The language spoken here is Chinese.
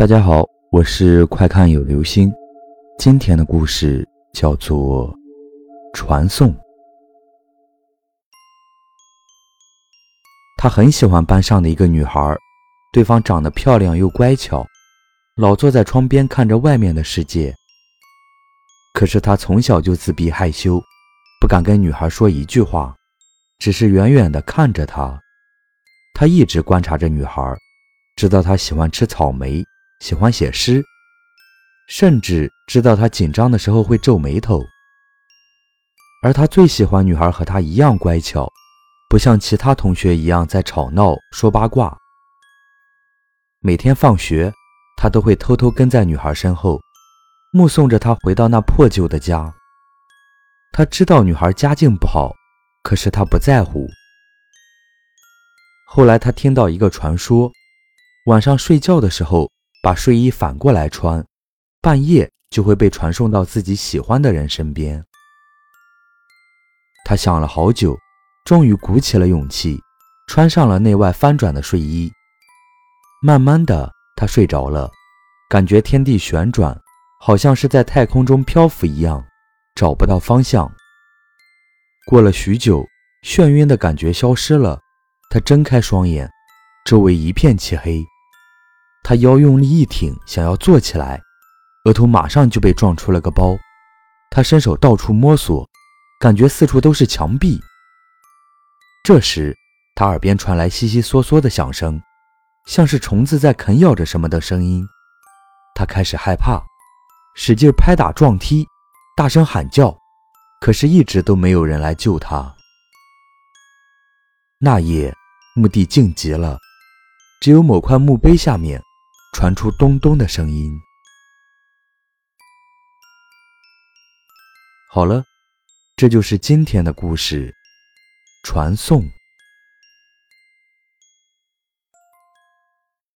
大家好，我是快看有流星。今天的故事叫做《传送》。他很喜欢班上的一个女孩，对方长得漂亮又乖巧，老坐在窗边看着外面的世界。可是他从小就自闭害羞，不敢跟女孩说一句话，只是远远地看着她。他一直观察着女孩，知道她喜欢吃草莓。喜欢写诗，甚至知道他紧张的时候会皱眉头。而他最喜欢女孩和他一样乖巧，不像其他同学一样在吵闹说八卦。每天放学，他都会偷偷跟在女孩身后，目送着她回到那破旧的家。他知道女孩家境不好，可是他不在乎。后来他听到一个传说，晚上睡觉的时候。把睡衣反过来穿，半夜就会被传送到自己喜欢的人身边。他想了好久，终于鼓起了勇气，穿上了内外翻转的睡衣。慢慢的，他睡着了，感觉天地旋转，好像是在太空中漂浮一样，找不到方向。过了许久，眩晕的感觉消失了，他睁开双眼，周围一片漆黑。他腰用力一挺，想要坐起来，额头马上就被撞出了个包。他伸手到处摸索，感觉四处都是墙壁。这时，他耳边传来悉悉嗦嗦的响声，像是虫子在啃咬着什么的声音。他开始害怕，使劲拍打撞踢，大声喊叫，可是一直都没有人来救他。那夜，墓地静极了，只有某块墓碑下面。传出咚咚的声音。好了，这就是今天的故事，传送。